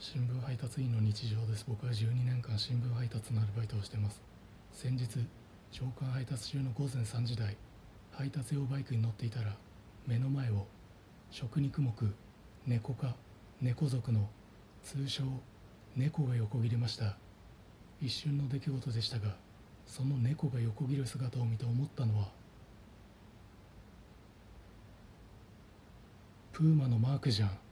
新聞配達員の日常です。僕は12年間新聞配達のアルバイトをしてます。先日朝刊配達中の午前3時台配達用バイクに乗っていたら目の前を食肉目猫科猫族の通称猫が横切りました。一瞬の出来事でしたがその猫が横切る姿を見て思ったのはプーマのマークじゃん。